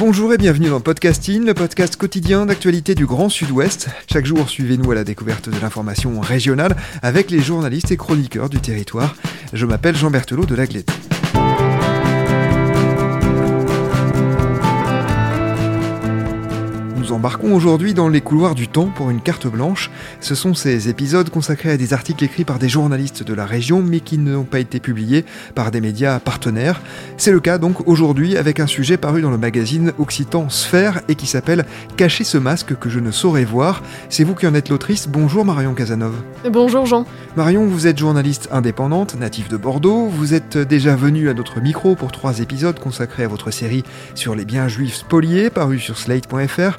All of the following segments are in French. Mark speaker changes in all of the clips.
Speaker 1: Bonjour et bienvenue dans Podcasting, le podcast quotidien d'actualité du Grand Sud-Ouest. Chaque jour, suivez-nous à la découverte de l'information régionale avec les journalistes et chroniqueurs du territoire. Je m'appelle Jean Berthelot de Lagleté. Nous embarquons aujourd'hui dans les couloirs du temps pour une carte blanche. Ce sont ces épisodes consacrés à des articles écrits par des journalistes de la région mais qui n'ont pas été publiés par des médias partenaires. C'est le cas donc aujourd'hui avec un sujet paru dans le magazine occitan Sphère et qui s'appelle Cacher ce masque que je ne saurais voir. C'est vous qui en êtes l'autrice. Bonjour Marion Casanov.
Speaker 2: Bonjour Jean.
Speaker 1: Marion, vous êtes journaliste indépendante, native de Bordeaux. Vous êtes déjà venue à notre micro pour trois épisodes consacrés à votre série sur les biens juifs spoliés, paru sur slate.fr.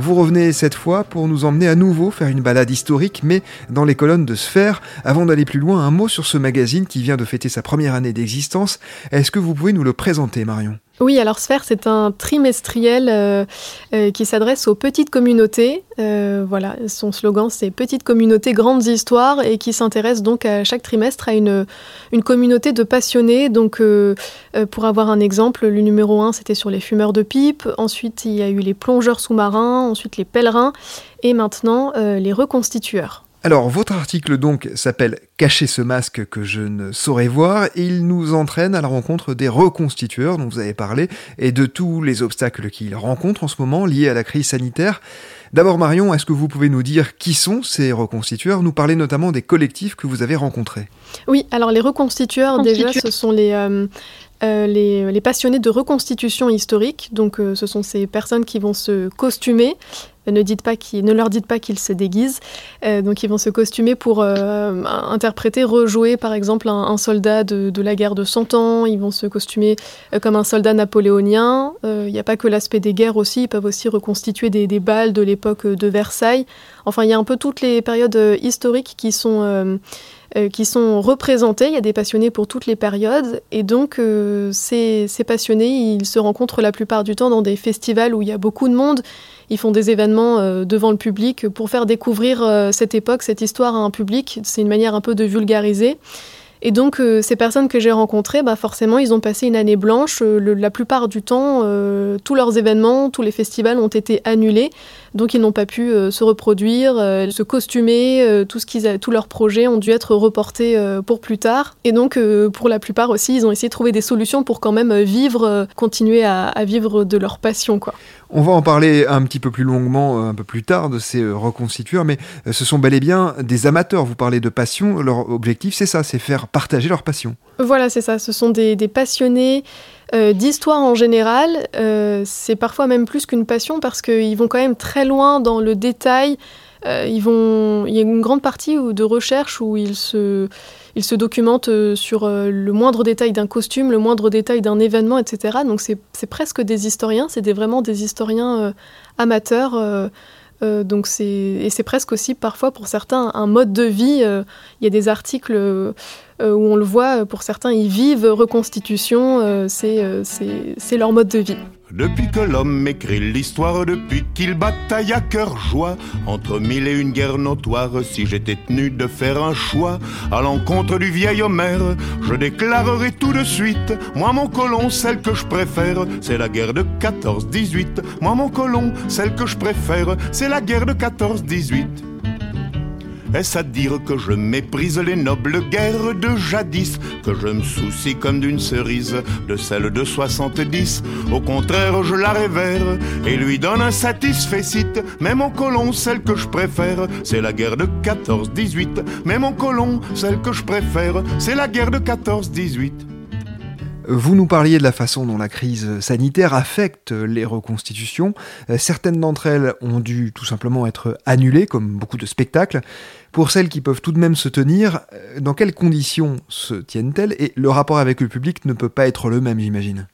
Speaker 1: Vous revenez cette fois pour nous emmener à nouveau faire une balade historique, mais dans les colonnes de Sphère. Avant d'aller plus loin, un mot sur ce magazine qui vient de fêter sa première année d'existence. Est-ce que vous pouvez nous le présenter, Marion?
Speaker 2: Oui, alors Sphère, c'est un trimestriel euh, euh, qui s'adresse aux petites communautés. Euh, voilà, son slogan, c'est Petites communautés, grandes histoires, et qui s'intéresse donc à chaque trimestre à une, communauté de passionnés. Donc, pour avoir un exemple, le numéro 1, c'était sur les fumeurs de pipe. Ensuite, il y a eu les plongeurs sous-marins. Ensuite, les pèlerins. Et maintenant, les reconstitueurs.
Speaker 1: Alors, votre article donc s'appelle Cacher ce masque que je ne saurais voir et il nous entraîne à la rencontre des reconstitueurs dont vous avez parlé et de tous les obstacles qu'ils rencontrent en ce moment liés à la crise sanitaire. D'abord, Marion, est-ce que vous pouvez nous dire qui sont ces reconstitueurs? Nous parler notamment des collectifs que vous avez rencontrés.
Speaker 2: Oui, alors les reconstitueurs, déjà, ce sont les, euh, euh, les, passionnés de reconstitution historique. Donc, euh, ce sont ces personnes qui vont se costumer ne, dites pas ne leur dites pas qu'ils se déguisent. Euh, donc ils vont se costumer pour euh, interpréter, rejouer par exemple un, soldat de, la guerre de Cent Ans. Ils vont se costumer euh, comme un soldat napoléonien. Il n'y a pas que l'aspect des guerres aussi. Ils peuvent aussi reconstituer des, des balles de l'époque de Versailles. Enfin, il y a un peu toutes les périodes historiques qui sont qui sont représentés. Il y a des passionnés pour toutes les périodes. Et donc, ces, ces, passionnés, ils se rencontrent la plupart du temps dans des festivals où il y a beaucoup de monde. Ils font des événements euh, devant le public pour faire découvrir euh, cette époque, cette histoire à un public. C'est une manière un peu de vulgariser. Et donc, euh, ces personnes que j'ai rencontrées, bah, forcément, ils ont passé une année blanche. la plupart du temps, tous leurs événements, tous les festivals ont été annulés. Donc, ils n'ont pas pu se reproduire, se costumer. tout ce qu'ils tous leurs projets ont dû être reportés pour plus tard. Et donc, pour la plupart aussi, ils ont essayé de trouver des solutions pour quand même vivre, continuer à, à vivre de leur passion, quoi.
Speaker 1: On va en parler un petit peu plus longuement euh, un peu plus tard de ces euh, reconstitueurs, mais euh, ce sont bel et bien des amateurs. Vous parlez de passion, leur objectif c'est ça, c'est faire partager leur passion.
Speaker 2: Voilà, c'est ça, ce sont des, passionnés d'histoire en général. c'est parfois même plus qu'une passion parce qu'ils vont quand même très loin dans le détail. ils vont... Il y a une grande partie de recherche où ils se il se documente euh, sur euh, le moindre détail d'un costume, le moindre détail d'un événement, etc. Donc c'est presque des historiens, c'est vraiment des historiens euh, donc c'est et c'est presque aussi parfois pour certains un mode de vie. Il y a des articles où on le voit, pour certains ils vivent reconstitution, c'est leur mode de vie.
Speaker 3: Depuis que l'homme écrit l'histoire, depuis qu'il bataille à cœur joie, entre mille et une guerres notoires, si j'étais tenu de faire un choix à l'encontre du vieil Homère, je déclarerai tout de suite, moi mon colon, celle que je préfère, c'est la guerre de 14-18. Moi mon colon, celle que je préfère, c'est la guerre de 14-18. Est-ce à dire que je méprise les nobles guerres de jadis, que je me soucie comme d'une cerise de celle de 70 Au contraire, je la révère et lui donne un satisfait site. Mais mon colon, celle que je préfère, c'est la guerre de 14-18. Mais mon colon, celle que je préfère, c'est la guerre de 14-18.
Speaker 1: Vous nous parliez de la façon dont la crise sanitaire affecte les reconstitutions. Euh, certaines d'entre elles ont dû tout simplement être annulées, comme beaucoup de spectacles. Pour celles qui peuvent tout de même se tenir, euh, dans quelles conditions se tiennent-elles? Et le rapport avec le public ne peut pas être le même, j'imagine.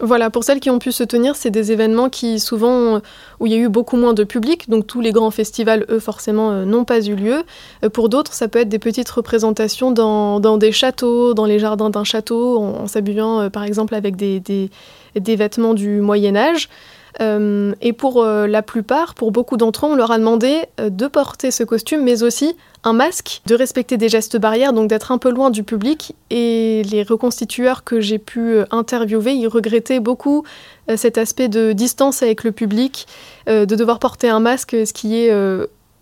Speaker 2: Voilà, pour celles qui ont pu se tenir, c'est des événements qui souvent où il y a eu beaucoup moins de public, donc tous les grands festivals, eux, forcément, euh, n'ont pas eu lieu. Euh, pour d'autres, ça peut être des petites représentations dans, des châteaux, dans les jardins d'un château, en, s'habillant euh, par exemple avec des, vêtements du Moyen Âge. Et pour la plupart, pour beaucoup d'entre eux, on leur a demandé de porter ce costume, mais aussi un masque, de respecter des gestes barrières, donc d'être un peu loin du public. Et les reconstitueurs que j'ai pu euh, interviewer, ils regrettaient beaucoup euh, cet aspect de distance avec le public, euh, de devoir porter un masque, ce qui est...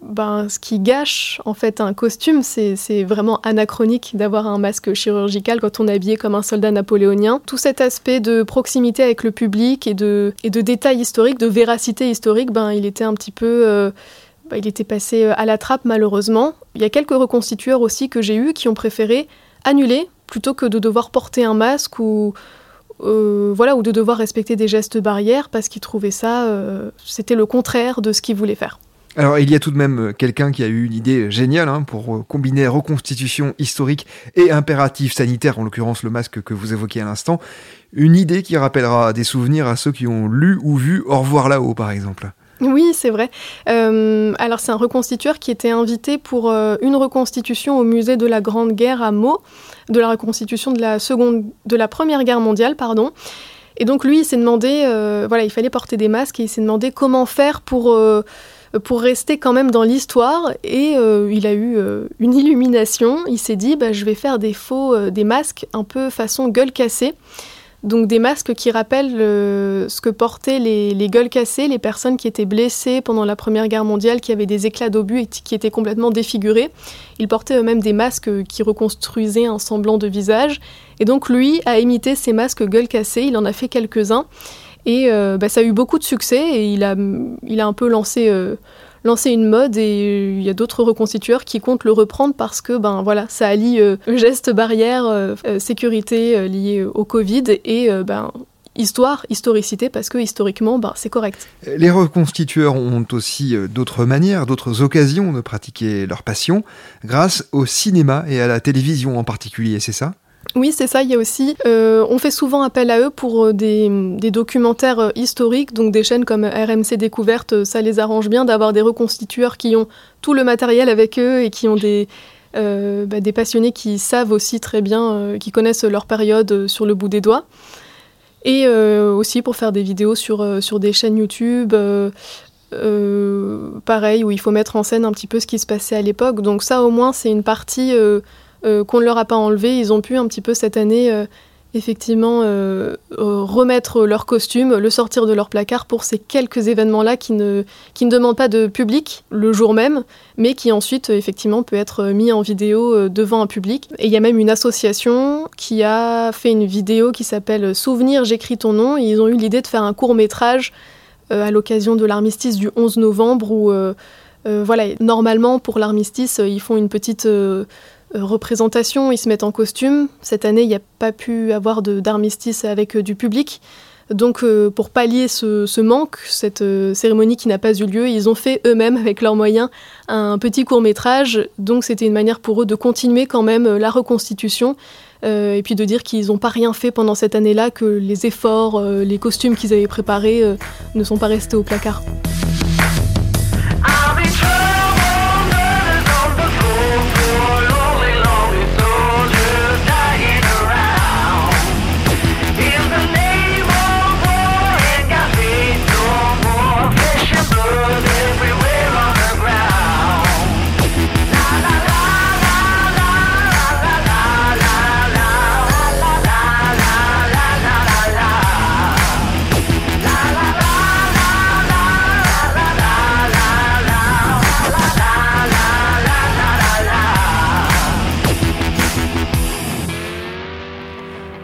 Speaker 2: Ben, ce qui gâche en fait un costume, c'est vraiment anachronique d'avoir un masque chirurgical quand on est habillé comme un soldat napoléonien. Tout cet aspect de proximité avec le public et de, de détails historiques, de véracité historique, ben, il était un petit peu bah, il était passé euh, à la trappe malheureusement. Il y a quelques reconstitueurs aussi que j'ai eus qui ont préféré annuler plutôt que de devoir porter un masque ou, euh, voilà, ou de devoir respecter des gestes barrières parce qu'ils trouvaient ça, euh, c'était le contraire de ce qu'ils voulaient faire.
Speaker 1: Alors il y a tout de même quelqu'un qui a eu une idée géniale hein, pour combiner reconstitution historique et impératif sanitaire, en l'occurrence le masque que vous évoquiez à l'instant. Une idée qui rappellera des souvenirs à ceux qui ont lu ou vu Au revoir là-haut par exemple.
Speaker 2: Oui, c'est vrai. Euh, alors c'est un reconstitueur qui était invité pour euh, une reconstitution au musée de la Grande Guerre à Meaux, de la reconstitution de la seconde, de la Première Guerre mondiale, pardon. Et donc lui, il s'est demandé, euh, voilà, il fallait porter des masques et il s'est demandé comment faire pour pour rester quand même dans l'histoire. Et il a eu une illumination. Il s'est dit, bah, je vais faire des faux, des masques un peu façon gueule cassée. Donc des masques qui rappellent euh, ce que portaient les, gueules cassées, les personnes qui étaient blessées pendant la Première Guerre mondiale, qui avaient des éclats d'obus et qui étaient complètement défigurés. Ils portaient eux-mêmes des masques qui reconstruisaient un semblant de visage. Et donc lui a imité ces masques gueules cassées, il en a fait quelques-uns. Et euh, bah, ça a eu beaucoup de succès et il a, il a un peu lancé... Euh, lancer une mode et il y a d'autres reconstitueurs qui comptent le reprendre parce que ben voilà, ça allie euh, gestes barrières, euh, euh, sécurité liée au Covid et ben histoire, historicité, parce que historiquement, ben, c'est correct.
Speaker 1: Les reconstitueurs ont aussi d'autres manières, d'autres occasions de pratiquer leur passion, grâce au cinéma et à la télévision en particulier, c'est ça?
Speaker 2: Oui, c'est ça. Il y a aussi, euh, on fait souvent appel à eux pour euh, des, documentaires euh, historiques, donc des chaînes comme RMC Découverte, ça les arrange bien d'avoir des reconstitueurs qui ont tout le matériel avec eux et qui ont des, bah, passionnés qui savent aussi très bien, qui connaissent leur période sur le bout des doigts. Et aussi pour faire des vidéos sur, sur des chaînes YouTube. pareil, où il faut mettre en scène un petit peu ce qui se passait à l'époque. Donc ça, au moins, c'est une partie qu'on ne leur a pas enlevé. Ils ont pu un petit peu cette année euh, effectivement euh, remettre leur costume, le sortir de leur placard pour ces quelques événements-là qui ne, qui ne demandent pas de public le jour même, mais qui ensuite effectivement peut être mis en vidéo devant un public. Et il y a même une association qui a fait une vidéo qui s'appelle Souvenir, j'écris ton nom, et ils ont eu l'idée de faire un court métrage à l'occasion de l'armistice du 11 novembre où voilà, normalement pour l'armistice, ils font une petite euh, représentation, ils se mettent en costume. Cette année, il n'y a pas pu avoir d'armistice avec euh, du public. Donc, euh, pour pallier ce, manque, cette cérémonie qui n'a pas eu lieu, ils ont fait eux-mêmes, avec leurs moyens, un petit court métrage. Donc, c'était une manière pour eux de continuer quand même la reconstitution. et puis de dire qu'ils n'ont pas rien fait pendant cette année-là, que les efforts, les costumes qu'ils avaient préparés ne sont pas restés au placard.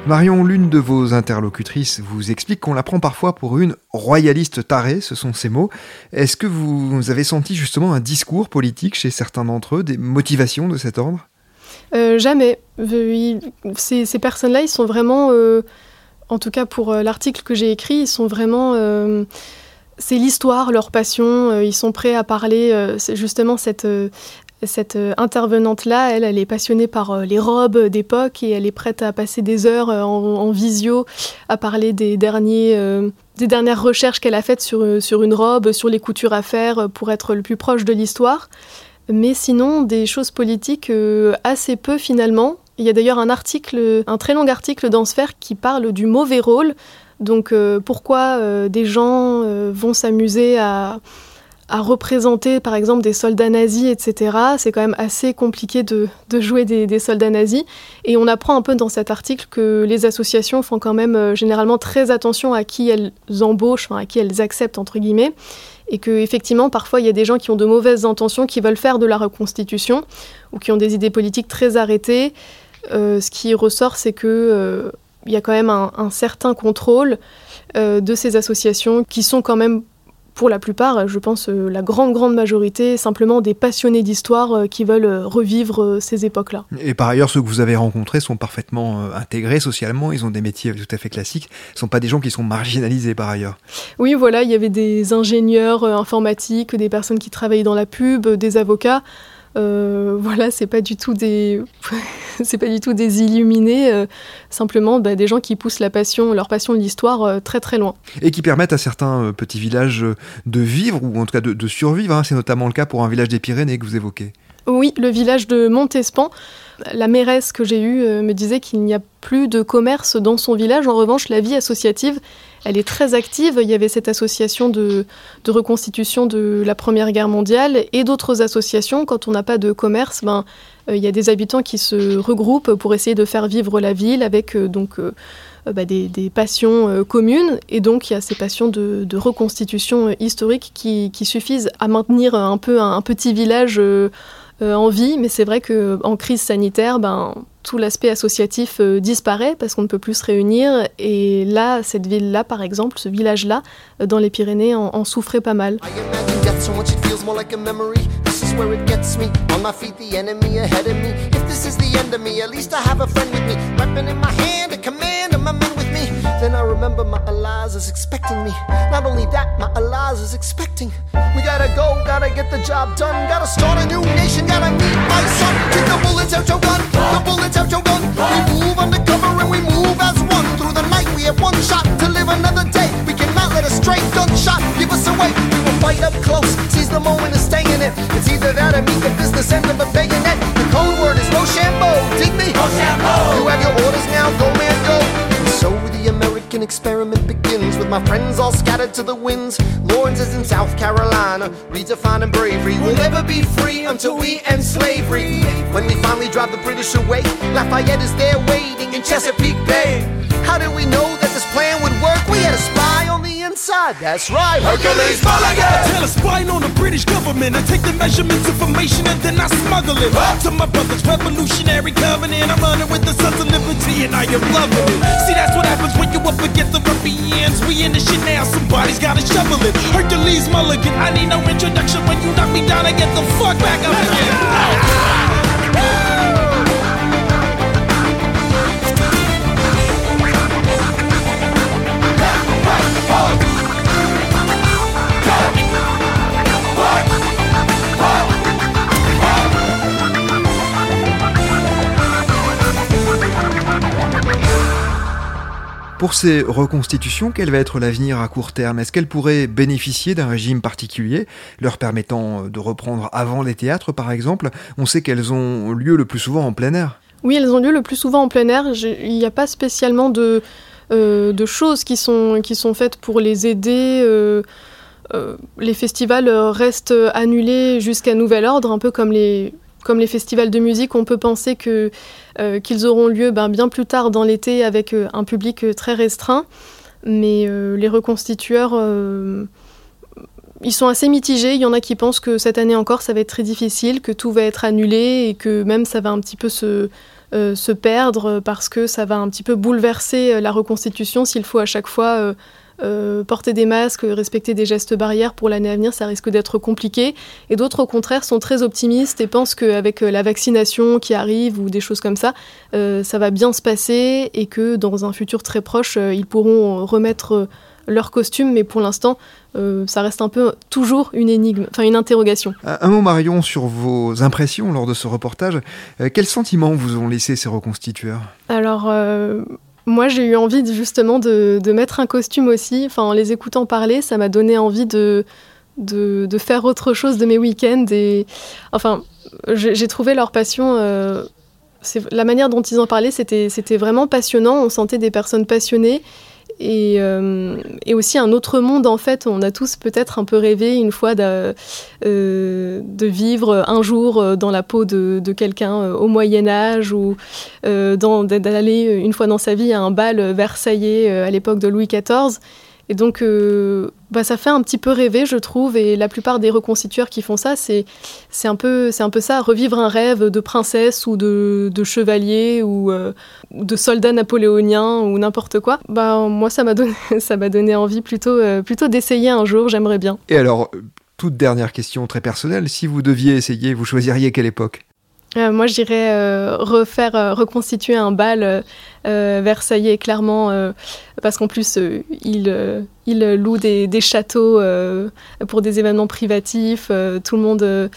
Speaker 1: Marion, l'une de vos interlocutrices vous explique qu'on la prend parfois pour une royaliste tarée, ce sont ces mots. Est-ce que vous avez senti justement un discours politique chez certains d'entre eux, des motivations de cet ordre?
Speaker 2: Jamais. ces, ces personnes-là, ils sont vraiment, en tout cas pour l'article que j'ai écrit, ils sont vraiment c'est l'histoire, leur passion. ils sont prêts à parler. justement cette cette euh, intervenante-là, elle, elle est passionnée par euh, les robes d'époque et elle est prête à passer des heures euh, en, visio à parler des, derniers, des dernières recherches qu'elle a faites sur, sur une robe, sur les coutures à faire pour être le plus proche de l'histoire. Mais sinon, des choses politiques assez peu finalement. Il y a d'ailleurs un article, un très long article dans Sphère qui parle du mauvais rôle. Donc pourquoi des gens vont s'amuser à à représenter par exemple des soldats nazis, etc. C'est quand même assez compliqué de, jouer des, soldats nazis. Et on apprend un peu dans cet article que les associations font quand même euh, généralement très attention à qui elles embauchent, à qui elles acceptent, entre guillemets. Et que effectivement, parfois, il y a des gens qui ont de mauvaises intentions, qui veulent faire de la reconstitution, ou qui ont des idées politiques très arrêtées. Euh, ce qui ressort, c'est que euh, il y a quand même un certain contrôle de ces associations qui sont quand même pour la plupart, je pense euh, la grande, grande majorité, simplement des passionnés d'histoire euh, qui veulent euh, revivre ces époques-là.
Speaker 1: Et par ailleurs, ceux que vous avez rencontrés sont parfaitement intégrés socialement, ils ont des métiers tout à fait classiques, ce ne sont pas des gens qui sont marginalisés par ailleurs.
Speaker 2: Oui, voilà, il y avait des ingénieurs informatiques, des personnes qui travaillaient dans la pub, des avocats. Euh, voilà, c'est pas du tout des, c'est pas du tout des illuminés, euh, simplement bah, des gens qui poussent la passion, leur passion de l'histoire euh, très très loin.
Speaker 1: Et qui permettent à certains petits villages de vivre ou en tout cas de, survivre. Hein. C'est notamment le cas pour un village des Pyrénées que vous évoquez.
Speaker 2: Oui, le village de Montespan. La mairesse que j'ai eue me disait qu'il n'y a plus de commerce dans son village. En revanche, la vie associative elle est très active. Il y avait cette association de, reconstitution de la Première Guerre mondiale et d'autres associations. Quand on n'a pas de commerce, ben, euh, il y a des habitants qui se regroupent pour essayer de faire vivre la ville avec euh, donc, euh, bah, des, passions communes. Et donc, il y a ces passions de, reconstitution historique qui, suffisent à maintenir un peu un, petit village en vie. Mais c'est vrai qu'en crise sanitaire, ben, tout l'aspect associatif euh, disparaît parce qu'on ne peut plus se réunir. Et là, cette ville-là, par exemple, ce village-là, euh, dans les Pyrénées, en, en souffrait pas mal. Then I remember my Eliza is expecting me. Not only that, my Eliza is expecting. We gotta go, gotta get the job done. Gotta start a new nation, gotta meet my son. Keep the bullets out your gun, my friends all scattered to the winds. Lawrence is in South Carolina, redefining bravery. We'll never be free until we end slavery. When we finally drive the British away, Lafayette is there waiting in Chesapeake that's right. Hercules Mulligan! I tell a spine on the British government. I take the measurements, information, and then I smuggle it. Up to my brother's revolutionary covenant. I'm running with the sons of liberty, and I am loving it. See, that's what happens when you up against the ruffians. We in the shit now, somebody's gotta shovel it. Hercules Mulligan, I need no introduction. When you knock me down, I get the fuck back up again. Pour ces reconstitutions, quel va être l'avenir à court terme? Est-ce qu'elles pourraient bénéficier d'un régime particulier, leur permettant de reprendre avant les théâtres par exemple? On sait qu'elles ont lieu le plus souvent en plein air. Oui, elles ont lieu le plus souvent en plein air. Il n'y a pas spécialement de, euh, choses qui sont, faites pour les aider. Euh, euh, les festivals restent annulés jusqu'à nouvel ordre, un peu comme les, comme les festivals de musique, on peut penser que, euh, qu'ils auront lieu ben, bien plus tard dans l'été avec euh, un public euh, très restreint. Mais les reconstitueurs, ils sont assez mitigés. Il y en a qui pensent que cette année encore, ça va être très difficile, que tout va être annulé et que même ça va un petit peu se, se perdre parce que ça va un petit peu bouleverser la reconstitution s'il faut à chaque fois porter des masques, respecter des gestes barrières pour l'année à venir, ça risque d'être compliqué. Et d'autres, au contraire, sont très optimistes et pensent qu'avec la vaccination qui arrive ou des choses comme ça, ça va bien se passer et que dans un futur très proche, ils pourront remettre leur costume, mais pour l'instant, euh, ça reste un peu toujours une énigme, enfin une interrogation.
Speaker 1: Un mot Marion sur vos impressions lors de ce reportage. Euh, quels sentiments vous ont laissé ces reconstitueurs?
Speaker 2: Alors, euh, moi j'ai eu envie justement de, mettre un costume aussi. Enfin, en les écoutant parler, ça m'a donné envie de, faire autre chose de mes week-ends. Et enfin, j'ai trouvé leur passion la manière dont ils en parlaient, c'était vraiment passionnant. On sentait des personnes passionnées euh, et, aussi un autre monde en fait. On a tous peut-être un peu rêvé une fois de, euh, vivre un jour euh, dans la peau de, quelqu'un au Moyen Âge ou d'aller une fois dans sa vie à un bal versaillais à l'époque de Louis XIV. Et donc, euh, bah, ça fait un petit peu rêver, je trouve. Et la plupart des reconstitueurs qui font ça, c'est un, peu, un peu ça, revivre un rêve de princesse ou de, de chevalier ou euh, de soldat napoléonien ou n'importe quoi. Bah, moi, ça m'a donné, donné envie plutôt, euh, plutôt d'essayer un jour, j'aimerais bien.
Speaker 1: Et alors, toute dernière question très personnelle, si vous deviez essayer, vous choisiriez quelle époque?
Speaker 2: Moi, j'irais refaire, reconstituer un bal versaillais, clairement, parce qu'en plus, euh, il, euh, il loue des, châteaux euh, pour des événements privatifs. tout le monde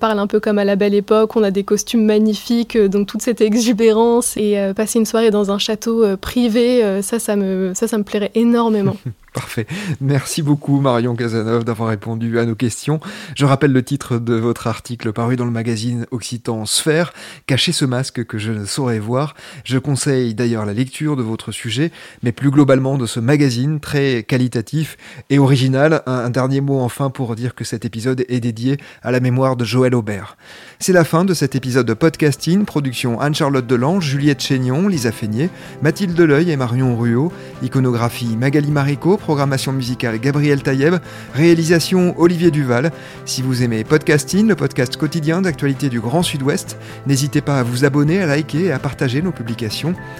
Speaker 2: parle un peu comme à la belle époque. On a des costumes magnifiques, donc toute cette exubérance. Et passer une soirée dans un château privé, ça, ça me, ça, ça me plairait énormément.
Speaker 1: Parfait. Merci beaucoup Marion Casanov d'avoir répondu à nos questions. Je rappelle le titre de votre article paru dans le magazine Occitan Sphère, Cacher ce masque que je ne saurais voir. Je conseille d'ailleurs la lecture de votre sujet, mais plus globalement de ce magazine très qualitatif et original. Un, dernier mot enfin pour dire que cet épisode est dédié à la mémoire de Joël Aubert. C'est la fin de cet épisode de podcasting, production Anne-Charlotte Delange, Juliette Chénion, Lisa Feignet, Mathilde Deleuil et Marion Ruot, iconographie Magali Marico, programmation musicale Gabriel Taïeb, réalisation Olivier Duval. Si vous aimez podcasting, le podcast quotidien d'actualité du Grand Sud-Ouest, n'hésitez pas à vous abonner, à liker et à partager nos publications.